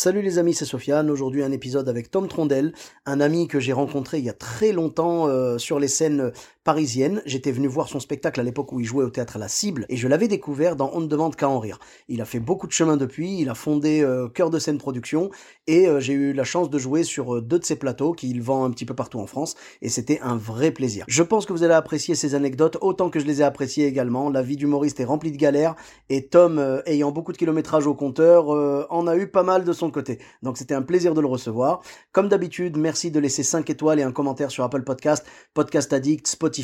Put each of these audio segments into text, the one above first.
Salut les amis, c'est Sofiane. Aujourd'hui, un épisode avec Tom Trondel, un ami que j'ai rencontré il y a très longtemps euh, sur les scènes parisiennes. J'étais venu voir son spectacle à l'époque où il jouait au théâtre La Cible et je l'avais découvert dans On ne demande qu'à en rire. Il a fait beaucoup de chemin depuis, il a fondé euh, Cœur de scène production et euh, j'ai eu la chance de jouer sur euh, deux de ses plateaux qu'il vend un petit peu partout en France et c'était un vrai plaisir. Je pense que vous allez apprécier ces anecdotes autant que je les ai appréciées également. La vie d'humoriste est remplie de galères et Tom, ayant beaucoup de kilométrage au compteur, en a eu pas mal de son côté. Donc c'était un plaisir de le recevoir. Comme d'habitude, merci de laisser 5 étoiles et un commentaire sur Apple Podcast, Podcast Addict, Spotify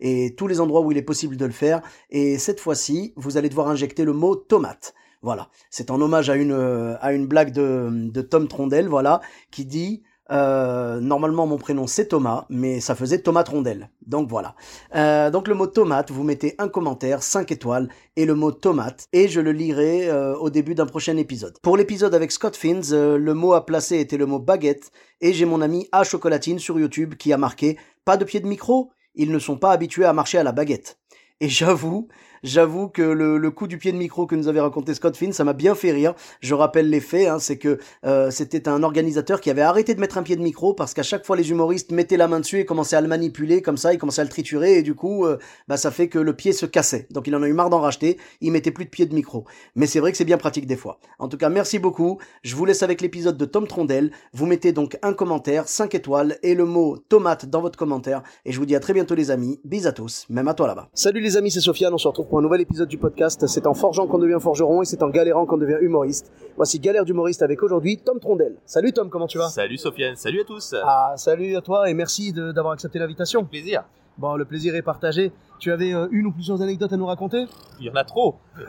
et tous les endroits où il est possible de le faire. Et cette fois-ci, vous allez devoir injecter le mot tomate. Voilà, c'est en hommage à une euh, à une blague de, de Tom Trondel, voilà, qui dit euh, normalement mon prénom c'est Thomas, mais ça faisait Tomate Rondelle. Donc voilà. Euh, donc le mot tomate, vous mettez un commentaire, 5 étoiles, et le mot tomate, et je le lirai au début d'un prochain épisode. Pour l'épisode avec Scott Fins, le mot à placer était le mot baguette, et j'ai mon ami A Chocolatine sur YouTube qui a marqué pas de pied de micro, ils ne sont pas habitués à marcher à la baguette. Et j'avoue, j'avoue que le, coup du pied de micro que nous avait raconté Scott Finn, ça m'a bien fait rire. Je rappelle les faits, hein, c'est que euh, c'était un organisateur qui avait arrêté de mettre un pied de micro parce qu'à chaque fois les humoristes mettaient la main dessus et commençaient à le manipuler comme ça, ils commençaient à le triturer et du coup, euh, bah, ça fait que le pied se cassait. Donc il en a eu marre d'en racheter, il mettait plus de pied de micro. Mais c'est vrai que c'est bien pratique des fois. En tout cas, merci beaucoup. Je vous laisse avec l'épisode de Tom Trondel. Vous mettez donc un commentaire, 5 étoiles et le mot tomate dans votre commentaire. Et je vous dis à très bientôt les amis. Bis à tous, même à toi là-bas. Salut les amis, c'est Sofiane. On se retrouve pour un nouvel épisode du podcast. C'est en forgeant qu'on devient forgeron et c'est en galérant qu'on devient humoriste. Voici Galère d'humoriste avec aujourd'hui Tom Trondel. Salut Tom, comment tu vas? Salut Sofiane, salut à tous. Ah, salut à toi et merci d'avoir accepté l'invitation. Plaisir. Bon, le plaisir est partagé. Tu avais euh, une ou plusieurs anecdotes à nous raconter? Il y en a trop.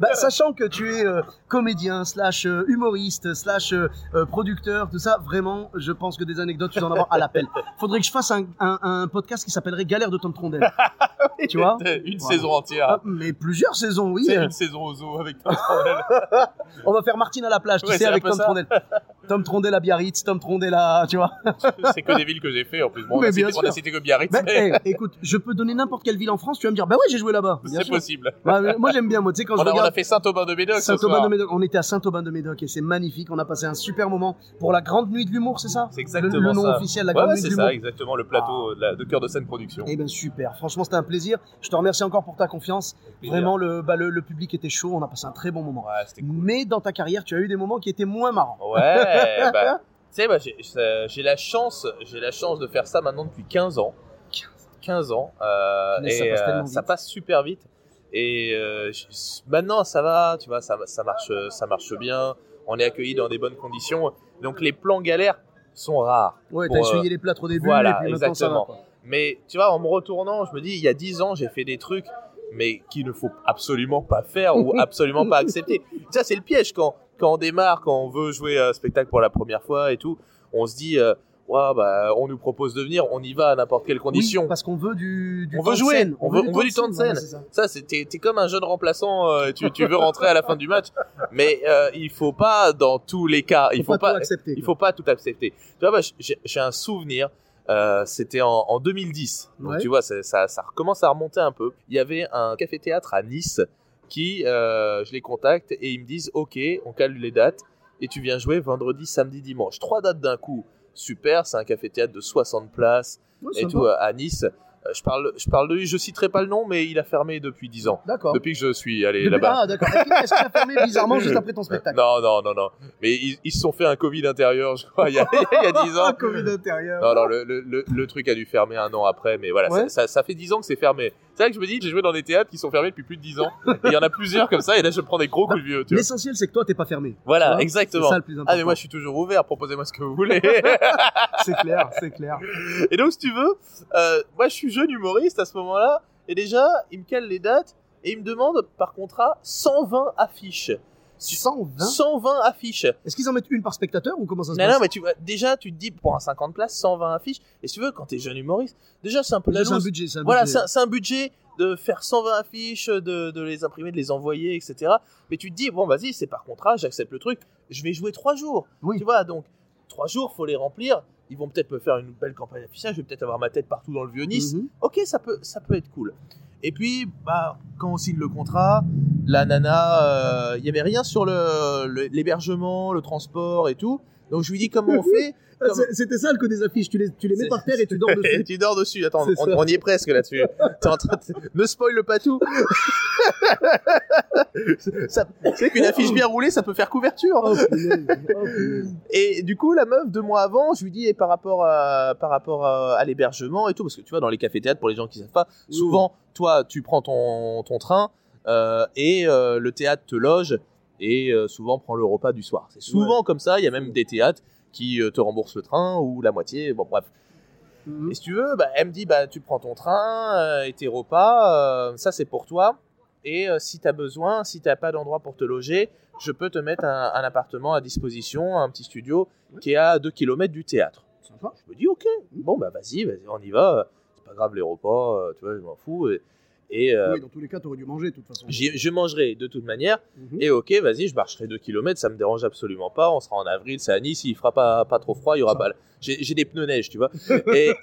bah, Sachant que tu es euh, comédien, slash euh, humoriste, slash producteur, tout ça, vraiment, je pense que des anecdotes, tu dois en avoir à l'appel. Faudrait que je fasse un, un- un podcast qui s'appellerait Galère de Tom Trondel. tu vois? Une Voilà. saison entière. Ah, Mais plusieurs saisons, oui. C'est une saison au zoo avec toi. On va faire Martine à la plage, tu Ouais, sais, avec Tom ça. Trondel. Tom Trondel à Biarritz, Tom Trondel à... Tu vois c'est que des villes que j'ai fait en plus. Bon, on, a bien cité, on a sûr. cité que Biarritz, Bah, mais eh, écoute, je peux donner n'importe quelle ville en France, tu vas me dire, bah ouais, j'ai joué là-bas. C'est possible. Bah, mais moi j'aime bien, moi, tu sais, quand On je a, on regarde... a fait Saint-Aubin-de-Médoc. On était à Saint-Aubin de Médoc et c'est magnifique. On a passé un super moment pour la grande nuit de l'humour, c'est ça? C'est exactement le, le nom ça. officiel, la Ouais, grande ouais, nuit de c'est l'humour. ça, exactement, le plateau de, la- de Cœur de scène production. Eh ben super. Franchement, c'était un plaisir. Je te remercie encore pour ta confiance. Vraiment, le, bah, le, le public était chaud. On a passé un très bon moment. Ouais, c'était cool. Mais dans ta carrière, tu as eu des moments qui étaient moins marrants. Ouais, bah, tu sais, bah, j'ai- la chance, j'ai la chance de faire ça maintenant depuis 15 ans. 15 ans. euh, ça et passe euh, ça passe super vite. Et euh, maintenant, ça va, tu vois, ça, ça marche, ça marche bien. On est accueillis dans des bonnes conditions. Donc les plans galères sont rares. Ouais, t'as essuyé les plâtres au début. voilà, et puis maintenant, ça va, exactement. Mais tu vois, en me retournant, je me dis, il y a 10 ans, j'ai fait des trucs, mais qu'il ne faut absolument pas faire ou absolument pas accepter. Ça, c'est le piège quand, quand on démarre, quand on veut jouer un spectacle pour la première fois et tout. On se dit, euh, ouais, bah, on nous propose de venir, on y va à n'importe quelle condition. Oui, parce qu'on veut du, du On temps veut de jouer, scène. on veut- on veut du temps de scène. c'est ça. C'est t'es t'es comme un jeune remplaçant, euh, tu, tu veux rentrer à la fin du match, mais euh, il faut pas dans tous les cas, il Faut faut pas tout pas, accepter, il quoi. faut pas tout accepter. Tu vois, bah, j'ai j'ai un souvenir. euh, C'était en, en 2010, donc Ouais. tu vois, ça, ça, ça recommence à remonter un peu. Il y avait un café-théâtre à Nice qui, euh, je les contacte et ils me disent, ok, on cale les dates et tu viens jouer vendredi, samedi, dimanche. Trois dates d'un coup, super. C'est un café-théâtre de 60 places Ouais, et tout euh, à Nice. Euh, Je parle, je parle de lui, je citerai pas le nom, mais il a fermé depuis 10 ans. D'accord. Depuis que je suis allé là-bas. Ah, d'accord. Est-ce qu'il a fermé bizarrement juste après ton spectacle Non, non, non, non. Mais ils, ils se sont fait un Covid intérieur, je crois, il y a, il y a 10 Ah, ans. Covid intérieur. Non, non, le, le, le, truc a dû fermer un an après, mais voilà, Ouais. ça, ça, ça fait 10 ans que c'est fermé. C'est vrai que je me dis, j'ai joué dans des théâtres qui sont fermés depuis plus de 10 ans. Et il y en a plusieurs comme ça, et là je prends des gros coups de vieux, tu vois. L'essentiel, c'est que toi, t'es pas fermé. Voilà, exactement. C'est ça le plus important. Ah, mais moi je suis toujours ouvert, proposez-moi ce que vous voulez. C'est clair, c'est clair. Et donc, si tu veux, euh, moi je suis jeune humoriste à ce moment-là, et déjà, il me cale les dates, et il me demande par contrat 120 affiches. 120 120 affiches. Est-ce qu'ils en mettent une par spectateur ou comment ça se Non, passe? non, mais tu vois, déjà, tu te dis, pour un 50 places, 120 affiches. Et si tu veux, quand t'es jeune humoriste, déjà, c'est un peu la c'est un budget, c'est un Voilà, budget. c'est un, c'est un budget de faire 120 affiches, de, de les imprimer, de les envoyer, etc. Mais tu te dis, bon, vas-y, c'est par contrat, j'accepte le truc. Je vais jouer trois jours. Oui. Tu vois, donc, trois jours, faut les remplir. Ils vont peut-être me faire une belle campagne d'affichage. Je vais peut-être avoir ma tête partout dans le vieux Nice. Mhm. Ok, ça peut, ça peut être cool. Et puis, bah, quand on signe le contrat, la nana, il y avait rien sur le- le- l'hébergement, le, transport et tout. Donc je lui dis comment on fait? Ah, Comme- c'est- C'était ça le code des affiches, tu les, tu les mets C'est- par terre et tu dors Et dessus. tu dors dessus. Attends, C'est on, y est presque là-dessus. T'es en train de... Ne spoil pas tout. ça, sais qu'une affiche bien roulée, ça peut faire couverture. Oh. Oh. Et du coup, la meuf, deux mois avant, je lui dis, et par rapport à, par rapport à, à l'hébergement et tout, parce que tu vois, dans les cafés-théâtres, pour les gens qui savent pas, souvent, toi, tu prends ton, ton train euh, et euh, le théâtre te loge et euh, souvent prend le repas du soir. C'est souvent comme ça. Il y a même des théâtres qui euh, te remboursent le train ou la moitié. Bon, bref. Mhm. Et si tu veux, bah, elle me dit, bah, tu prends ton train euh, et tes repas, ça c'est pour toi. Et si tu as besoin, si tu n'as pas d'endroit pour te loger, je peux te mettre un, un appartement à disposition, un petit studio qui est à 2 km du théâtre. Je me dis, ok, bon, bah vas-y, on y va. C'est pas grave les repas, tu vois, je m'en fous. Et, et, euh, Oui, dans tous les cas, t'aurais dû manger de toute façon. je mangerai de toute manière. Mhm. Et ok, vas-y, je marcherai 2 km, ça me dérange absolument pas. On sera en avril, c'est à Nice, il fera pas, pas trop froid, il y aura Ça. pas. J'ai j'ai des pneus neige, tu vois. Et,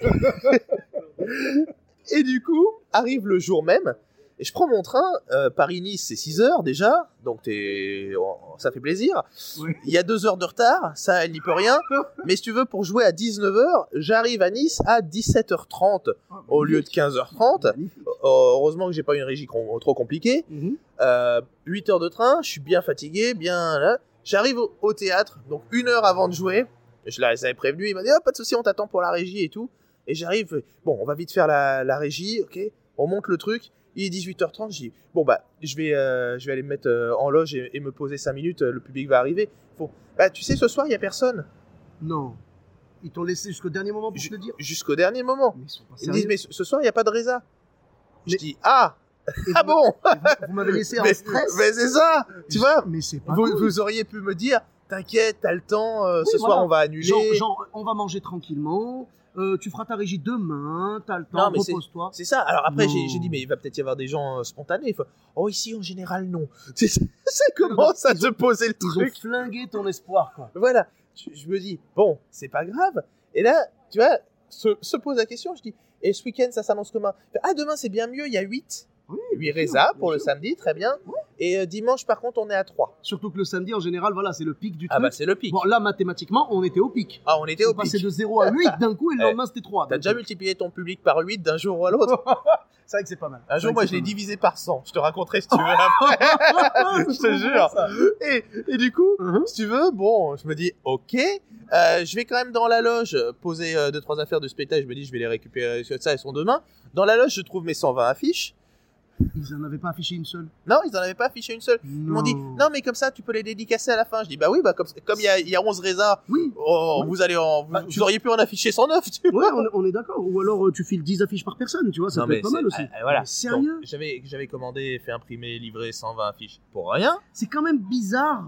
et du coup, arrive le jour même, et je prends mon train, euh, Paris-Nice, c'est 6 heures déjà, donc oh, ça fait plaisir. Oui. Il y a 2 heures de retard, ça, elle n'y peut rien. Mais si tu veux, pour jouer à 19h, j'arrive à Nice à 17h30 Ah, au lieu de 15h30. magnifique. Oh, heureusement que j'ai pas une régie trop compliquée. Euh, 8 heures de train, je suis bien fatigué, bien là. J'arrive au, au théâtre, donc une heure avant de jouer. Je les avais prévenu, il m'a dit oh, pas de souci, on t'attend pour la régie et tout. Et j'arrive, euh, bon, on va vite faire la, la régie, ok. On monte le truc. Il est 18h30, je dis bon bah je vais, euh, je vais aller me mettre euh, en loge et, et me poser 5 minutes. euh, Le public va arriver. Bah tu sais, ce soir il y a personne Non. Ils t'ont laissé jusqu'au dernier moment pour Ju- te le dire. jusqu'au dernier moment. Mais ils sont pas Ils me disent mais ce soir il y a pas de résa. Je dis ah Et ah vous- bon Vous, vous m'avez laissé en mais, stress. mais c'est ça, tu vois? Mais c'est pas Vous, cool. vous auriez pu me dire, t'inquiète, t'as le temps, euh, Oui, ce voilà. soir on va annuler. Genre, genre, on va manger tranquillement. euh, tu feras ta régie demain. T'as le temps. Repose-toi. C'est ça. Alors après, j'ai dit, mais il va peut-être y avoir des gens euh, spontanés. Faut, oh, ici, en général, non. C'est ça commence à te poser le Ils ont truc. flingué ton espoir, quoi. Voilà. Je, je me dis, bon, c'est pas grave. Et là, tu vois, se, se pose la question. Je dis, et ce week-end, ça s'annonce comment? Ah, demain, c'est bien mieux. Il y a 8. Oui, 8 bien sûr, résas pour le samedi, très bien. Et euh, dimanche, par contre, on est à 3. Surtout que le samedi, en général, voilà, c'est le pic du Ah, truc. bah, c'est le pic. Bon, là, mathématiquement, on était au pic. Ah, on était On au passait pic. de 0 à 8 d'un coup et le Eh, lendemain, c'était 3. T'as déjà multiplié ton public par 8 d'un jour à l'autre C'est vrai que c'est pas mal. Un jour, moi, je l'ai divisé par 100. Je te raconterai si tu veux après. je te jure. Et, et du coup, Mhm. si tu veux, bon, je me dis, ok, euh, je vais quand même dans la loge euh, poser euh, deux trois affaires de spectacle. Je me dis, je vais les récupérer. Ça, elles sont demain. Dans la loge, je trouve mes 120 affiches. Ils en avaient pas affiché une seule. Non, ils en avaient pas affiché une seule. Ils m'ont dit, non, mais comme ça, tu peux les dédicacer à la fin. Je dis, bah oui, bah comme comme il y a, y a 11 résas, Oui. oh, Oui. vous allez en, vous, Bah, vous tu- auriez pu en afficher 109. Tu vois. Ouais, on, est- on est d'accord. Ou alors euh, tu files 10 affiches par personne, tu vois, ça Non, peut être pas mal aussi. euh, voilà. Mais sérieux J'avais, j'avais commandé, fait imprimer, livré 120 affiches pour rien. C'est quand même bizarre.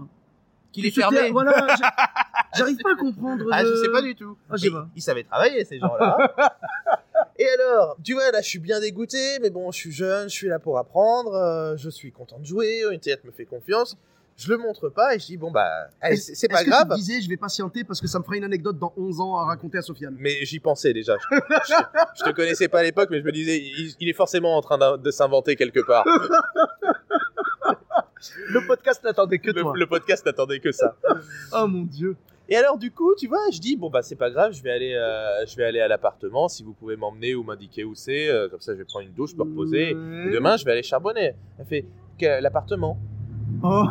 Qu'il est fermé. Voilà, j'arrive pas à comprendre. Ah, je le- sais pas du tout. Ah, je sais. Ils savaient travailler, ces gens-là. Et alors, tu vois, là, je suis bien dégoûté, mais bon, je suis jeune, je suis là pour apprendre, euh, je suis content de jouer, une théâtre me fait confiance. Je le montre pas et je dis, bon, bah, c'est pas que grave. Tu te disais, je vais patienter parce que ça me fera une anecdote dans 11 ans à raconter à Sofiane? Mais j'y pensais déjà. Je, je- je te connaissais pas à l'époque, mais je me disais, il, il est forcément en train de s'inventer quelque part. Le podcast n'attendait que Le, toi. le podcast n'attendait que ça. Oh mon dieu. Et alors, du coup, tu vois, je dis, bon, bah, c'est pas grave, je vais aller, euh, je vais aller à l'appartement, si vous pouvez m'emmener ou m'indiquer où c'est, euh, comme ça, je vais prendre une douche, me reposer. Et demain, je vais aller charbonner. Elle fait, Que- l'appartement Oh.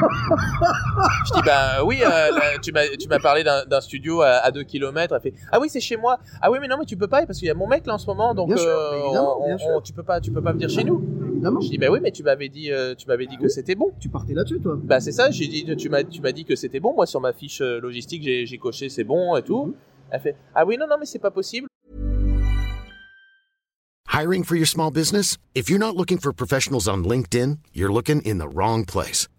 Je dis, bah oui, euh, là, tu m'as tu m'as parlé d'un studio à, à 2 km. Elle fait, ah oui, c'est chez moi. Ah oui, mais non, mais tu peux pas, parce qu'il y a mon mec là en ce moment, donc Bien sûr, euh, mais évidemment, on- bien on- sûr. tu peux pas, tu peux pas venir chez nous. Évidemment. Je dis, bah oui, mais tu m'avais dit, euh, tu m'avais dit que c'était bon. Tu partais là-dessus, toi. Bah c'est ça, j'ai dit, tu m'as, tu m'as dit que c'était bon. Moi sur ma fiche euh, logistique, j'ai, coché c'est bon et tout. Mhm. Elle fait, ah oui, non, non, mais c'est pas possible. Hiring for your small business? If you're not looking for professionals on LinkedIn, you're looking in the wrong place.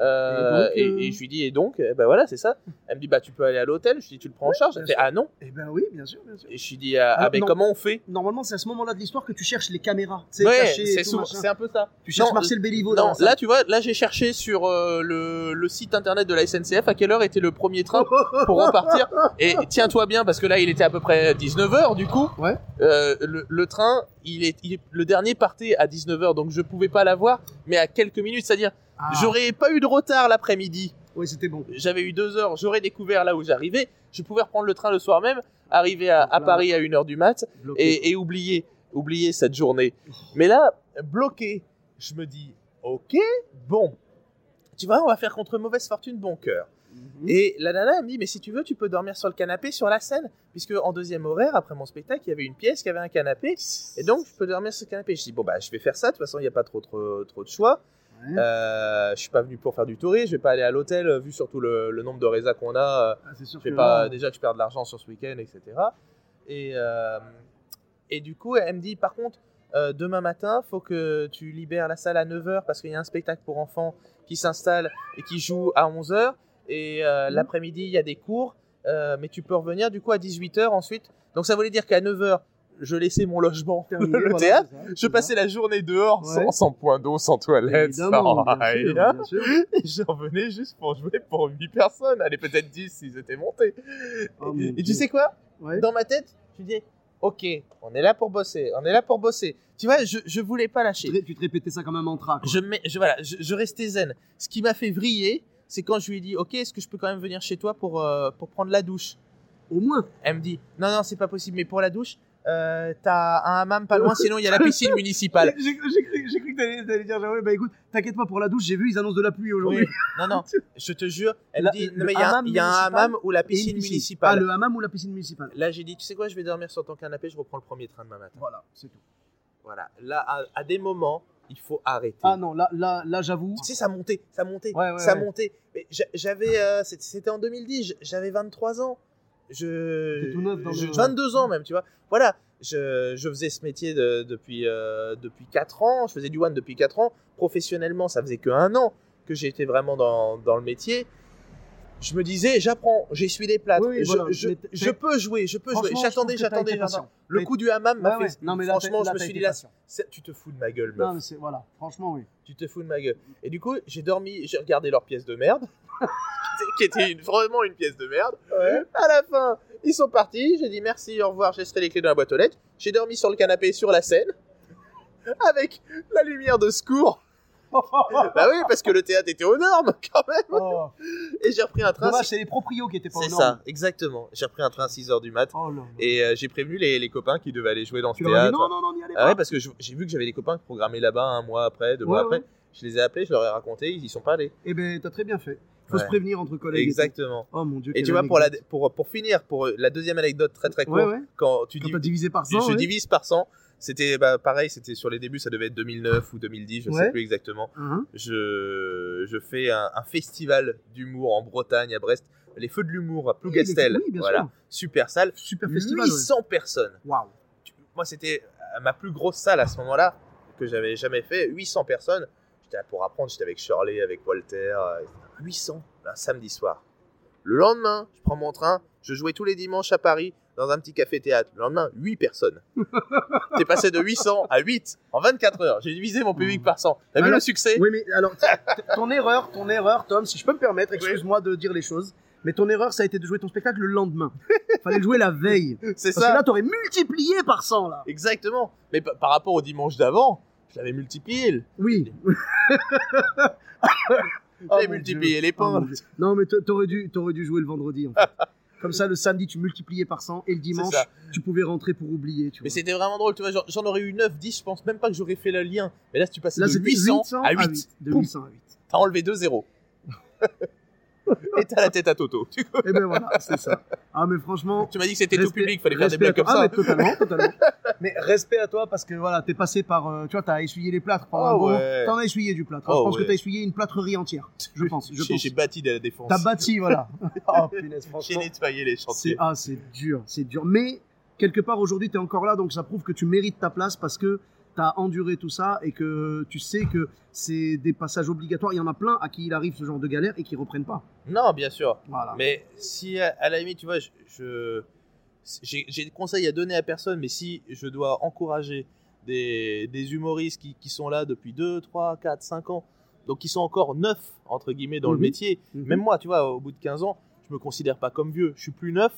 Euh, Et et, donc, euh, et je lui dis, et donc, eh ben voilà, c'est ça. Elle me dit, bah tu peux aller à l'hôtel. Je lui dis, tu le prends en charge. Elle fait, ah non. Eh ben oui, bien sûr, bien sûr. Et je lui dis, ah, ah, Ah, ben non. comment on fait? Normalement, c'est à ce moment-là de l'histoire que tu cherches les caméras. Ouais, et c'est un peu ça. Tu cherches Non, Marcel Béliveau Non, là tu vois, là j'ai cherché sur euh, le, le site internet de la SNCF à quelle heure était le premier train pour repartir? Et tiens-toi bien parce que là il était à peu près 19h du coup. Ouais. Le, le train, il est, il est- le dernier partait à 19h donc je pouvais pas l'avoir, mais à quelques minutes, c'est-à-dire Ah. j'aurais pas eu de retard l'après-midi. Ouais, c'était bon. J'avais eu deux heures, j'aurais découvert là où j'arrivais, je pouvais reprendre le train le soir même, arriver à, Paris à 1h du mat et, et oublier, oublier cette journée. Mais là, bloqué, je me dis, ok, bon, tu vois, on va faire contre mauvaise fortune bon cœur. Mhm. Et la nana, elle me dit, mais si tu veux, tu peux dormir sur le canapé sur la scène, puisque en deuxième horaire, après mon spectacle, il y avait une pièce qui avait un canapé, et donc je peux dormir sur le canapé. Je dis, bon, bah, je vais faire ça, de toute façon, il n'y a pas trop, trop, trop de choix. Ouais. Euh, je suis pas venu pour faire du tourisme, je vais pas aller à l'hôtel, euh, vu surtout le, le nombre de résas qu'on a. euh, Ah, sûr je vais que pas là- déjà que je perds de l'argent sur ce week-end, etc. Et euh, et du coup, elle me dit par contre, euh, demain matin, faut que tu libères la salle à 9h parce qu'il y a un spectacle pour enfants qui s'installe et qui joue à 11h. Et Mhm. l'après-midi, il y a des cours, mais tu peux revenir du coup à 18h ensuite. Donc ça voulait dire qu'à 9h, je laissais mon logement, Terminé, le voilà, théâtre. ça, Je passais la journée dehors Ouais. sans, sans point d'eau, sans toilette, Évidemment, sans rien. Et j'en venais juste pour jouer pour 8 personnes. Allez, peut-être 10 s'ils étaient montés. Oh, et, tu sais quoi? Ouais. Dans ma tête, je dis Ok, on est là pour bosser, on est là pour bosser. Tu vois, je, je voulais pas Tu lâcher. tu te répétais ça comme un mantra. quoi. Je, mets, je, voilà, je, je restais zen. Ce qui m'a fait vriller, c'est quand je lui ai dit Ok, est-ce que je peux quand même venir chez toi pour, euh, pour prendre la douche? Au moins. Elle me dit Non, non, c'est pas possible, mais pour la douche, euh, t'as un hammam pas loin, sinon il y a la piscine municipale. J'ai cru, que t'allais t'allais dire, genre, ouais, bah écoute, t'inquiète pas pour la douche, j'ai vu, ils annoncent de la pluie aujourd'hui. Oui. Non, non, je te jure, elle La- dit Non, mais il y a, un- hammam il y a un municipal hammam ou la piscine piscine. municipale. Ah, le hammam ou la piscine municipale. Là, j'ai dit, tu sais quoi, je vais dormir sur ton canapé, je reprends le premier train demain matin. Voilà, c'est tout. Voilà. Là, à, à des moments, il faut arrêter. Ah non, là, là, là j'avoue. Tu sais, ça montait, ça montait, Ouais, ouais, ça ouais. montait. J'avais, euh, c'était en 2010, j- j'avais 23 ans. Je, tout neuf dans je- le- 22 ans même, tu vois. Voilà, je, je faisais ce métier de- depuis, euh, depuis 4 ans, je faisais du one depuis 4 ans. Professionnellement, ça faisait que un an que j'étais vraiment dans, dans le métier. Je me disais, j'apprends, j'essuie des plâtres, Oui, oui, je, voilà. je, peux jouer, je peux jouer. J'attendais, j'attendais. Le coup du hammam m'a Ouais, fait. ouais. Non, mais franchement, je me suis dit là, tu te fous de ma gueule, meuf. Non, mais c'est. Voilà, franchement, oui. Tu te fous de ma gueule. Et du coup, j'ai dormi, j'ai regardé leur pièce de merde, qui était une- vraiment une pièce de merde. À la fin, ils sont partis. J'ai dit merci, au revoir, je laisserai les clés dans la boîte aux lettres. J'ai dormi sur le canapé sur la scène, avec la lumière de secours. bah oui, parce que le théâtre était aux normes quand même. Oh, Et j'ai repris un train. dommage, c'est les proprios qui étaient pas C'est aux ça, normes. exactement. J'ai repris un train à 6h du mat. Oh là là. Et euh, j'ai prévenu les, les copains qui devaient aller jouer dans ce Tu leur as dit théâtre. non, non, non, n'y allez Ah ouais, pas. parce que je- j'ai vu que j'avais des copains programmés là-bas un mois après, deux Ouais, mois ouais. après. Je les ai appelés, je leur ai raconté, ils y sont pas allés. Eh ben, t'as très bien fait. Faut Ouais. se prévenir entre collègues. et. Exactement. Oh mon dieu. Et tu vois, pour, la, pour, pour finir, pour la deuxième anecdote très très courte, quand tu Quand dis, t'as divisé par je 100. ouais. divise par 100, c'était bah, pareil, c'était sur les débuts, ça devait être 2009 ou 2010, je Ouais. sais plus exactement. Hein Je, je fais un, un festival d'humour en Bretagne, à Brest, les Feux de l'humour à Plougastel. oui, voilà, sûr. super salle, Super festival. ouais. 800 personnes. Tu- Moi, c'était euh, ma plus grosse salle à ce moment-là, que j'avais jamais fait, 800 personnes. J'étais là pour apprendre, j'étais avec Shirley, avec Walter. euh, 800, un samedi soir. Le lendemain, je prends mon train, je jouais tous les dimanches à Paris dans un petit café-théâtre. Le lendemain, 8 personnes. T'es passé de 800 à 8 en 24 heures. J'ai divisé mon public par 100. T'as vu le succès? Oui, mais alors, ton erreur, ton erreur, Tom, si je peux me permettre, excuse-moi de dire les choses, mais ton erreur, ça a été de jouer ton spectacle le lendemain. Fallait le jouer la veille. C'est Parce ça que là, t'aurais multiplié par 100, là. Exactement. Mais pa- par rapport au dimanche d'avant, je l'avais multiplié. Oui. J'avais mon multiplié Dieu. les Oh. Dieu. non, mais t'aurais dû, t'aurais dû jouer le vendredi, en fait. Comme ça, le samedi, tu multipliais par 100 et le dimanche, tu pouvais rentrer pour oublier. Tu Mais c'était vraiment drôle, tu vois, genre, j'en aurais eu 9, 10, je pense même pas que j'aurais fait le lien. Mais là, si tu passes Là, de c'était 800, à 8, De Pouf. 800 à 8. t'as enlevé 2 zéros. Et t'as la tête à Toto. Tu, Et ben voilà, c'est ça. Ah, mais franchement. tu m'as dit que c'était tout public, fallait faire des blagues comme ça. Ah, mais totalement, totalement. mais respect à toi parce que voilà, t'es passé par. euh, tu vois, t'as essuyé les plâtres pendant Ah un moment. ouais. T'en as essuyé du plâtre. Oh je pense que t'as essuyé une plâtrerie entière. Je pense. Je J'ai j'ai bâti de la défense. T'as bâti, voilà. oh punaise, J'ai franchement. nettoyé les chantiers. ah, c'est dur, c'est dur. Mais quelque part aujourd'hui, tu es encore là, donc ça prouve que tu mérites ta place parce que as enduré tout ça et que tu sais que c'est des passages obligatoires. Il y en a plein à qui il arrive ce genre de galère et qui reprennent pas. Non, bien sûr. Voilà. Mais si à, à la limite, tu vois, je, je- j'ai des conseils à donner à personne, mais si je dois encourager des, des humoristes qui, qui sont là depuis 2, 3, 4, 5 ans, donc qui sont encore neufs, entre guillemets, dans le Mhm. métier, Mhm. même moi, tu vois, au bout de 15 ans, je me considère pas comme vieux. Je suis plus neuf,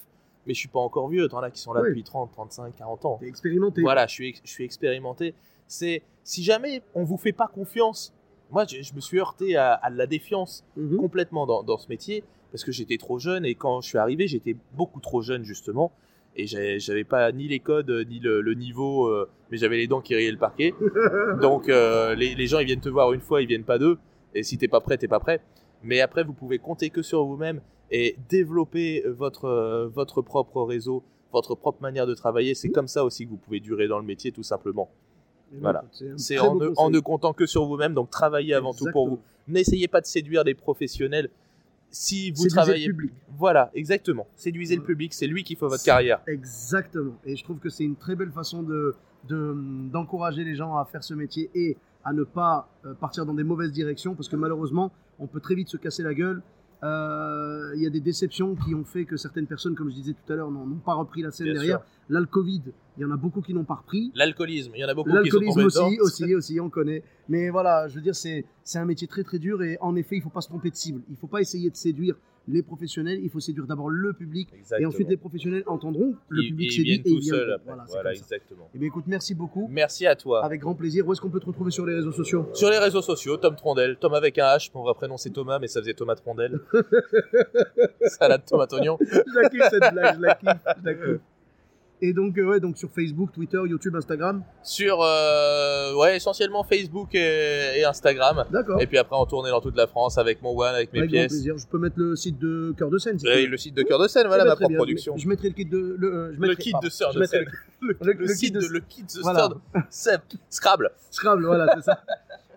mais je suis pas encore vieux. T'en as qui sont là Oui. depuis 30, 35, 40 ans. T'es expérimenté. Voilà, je suis, je suis expérimenté. C'est si jamais on vous fait pas confiance, moi je, je me suis heurté à, à la défiance Mhm. complètement dans, dans ce métier parce que j'étais trop jeune et quand je suis arrivé, j'étais beaucoup trop jeune justement et j'avais pas ni les codes ni le, le niveau, euh, mais j'avais les dents qui rayaient le parquet. Donc euh, les, les gens ils viennent te voir une fois, ils viennent pas deux et si t'es pas prêt, t'es pas prêt. Mais après vous pouvez compter que sur vous-même et développer votre euh, votre propre réseau, votre propre manière de travailler. C'est comme ça aussi que vous pouvez durer dans le métier tout simplement. Et Voilà. C'est en, ne, conseil. en ne comptant que sur vous-même, donc travaillez avant tout pour vous. N'essayez pas de séduire des professionnels. Si vous Séduisez le travaillez, public. voilà, exactement. Séduisez le public, c'est lui qui fait votre carrière. Exactement. Et je trouve que c'est une très belle façon de de- d'encourager les gens à faire ce métier et à ne pas euh, partir dans des mauvaises directions parce que malheureusement, on peut très vite se casser la gueule. Euh, Il y a des déceptions qui ont fait que certaines personnes, comme je disais tout à l'heure, n'ont pas repris la scène Bien derrière. Là, le Covid, il y en a beaucoup qui n'ont pas repris. L'alcoolisme, il y en a beaucoup qui sont tombés aussi, dedans. aussi, aussi, on connaît. Mais voilà, je veux dire, c'est c'est un métier très très dur et en effet, il faut pas se tromper de cible. Il faut pas essayer de séduire les professionnels. Il faut séduire d'abord le public et ensuite les professionnels entendront le public ils séduit viennent et ils tout seuls. Voilà, Voilà, exactement. Eh bien, écoute, merci beaucoup. Merci à toi. Avec grand plaisir. Où est-ce qu'on peut te retrouver sur les réseaux sociaux? Sur les réseaux sociaux, Tom Trondel, Tom avec un H, mon vrai prénom c'est Thomas, mais ça faisait Thomas Trondel. Salade tomate oignon. Je la kiffe cette blague, je la kiffe. je la kiffe. Et donc, euh, ouais, donc sur Facebook, Twitter, YouTube, Instagram. Sur, euh, ouais, essentiellement Facebook et, et Instagram. D'accord. Et puis après, en tournée dans toute la France avec mon one, avec mes Avec grand pièces. plaisir. Je peux mettre le site de Cœur de Scène. si veux. le site de Cœur de Scène, voilà Eh ben, ma propre bien. production. Je mettrai le kit de. Le, euh, Le kit de Sœur de Scène. Le, Le, le kit de- de, le kit de Voilà. Sœur de- Scrabble. Scrabble, voilà, c'est ça.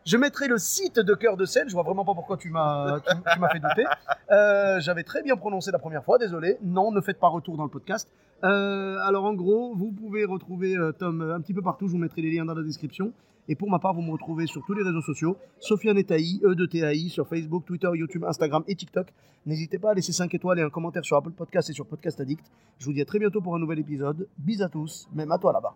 Je mettrai le site de Cœur de Scène. Je vois vraiment pas pourquoi tu m'as tu, m'as fait douter. Euh, J'avais très bien prononcé la première fois, désolé. Non, ne faites pas retour dans le podcast. Euh, alors en gros, vous pouvez retrouver euh, Tom un petit peu partout. Je vous mettrai les liens dans la description. Et pour ma part, vous me retrouvez sur tous les réseaux sociaux. Sofiane Etaï, E de TAI, sur Facebook, Twitter, YouTube, Instagram et TikTok. N'hésitez pas à laisser 5 étoiles et un commentaire sur Apple Podcast et sur Podcast Addict. Je vous dis à très bientôt pour un nouvel épisode. Bis à tous, même à toi là-bas.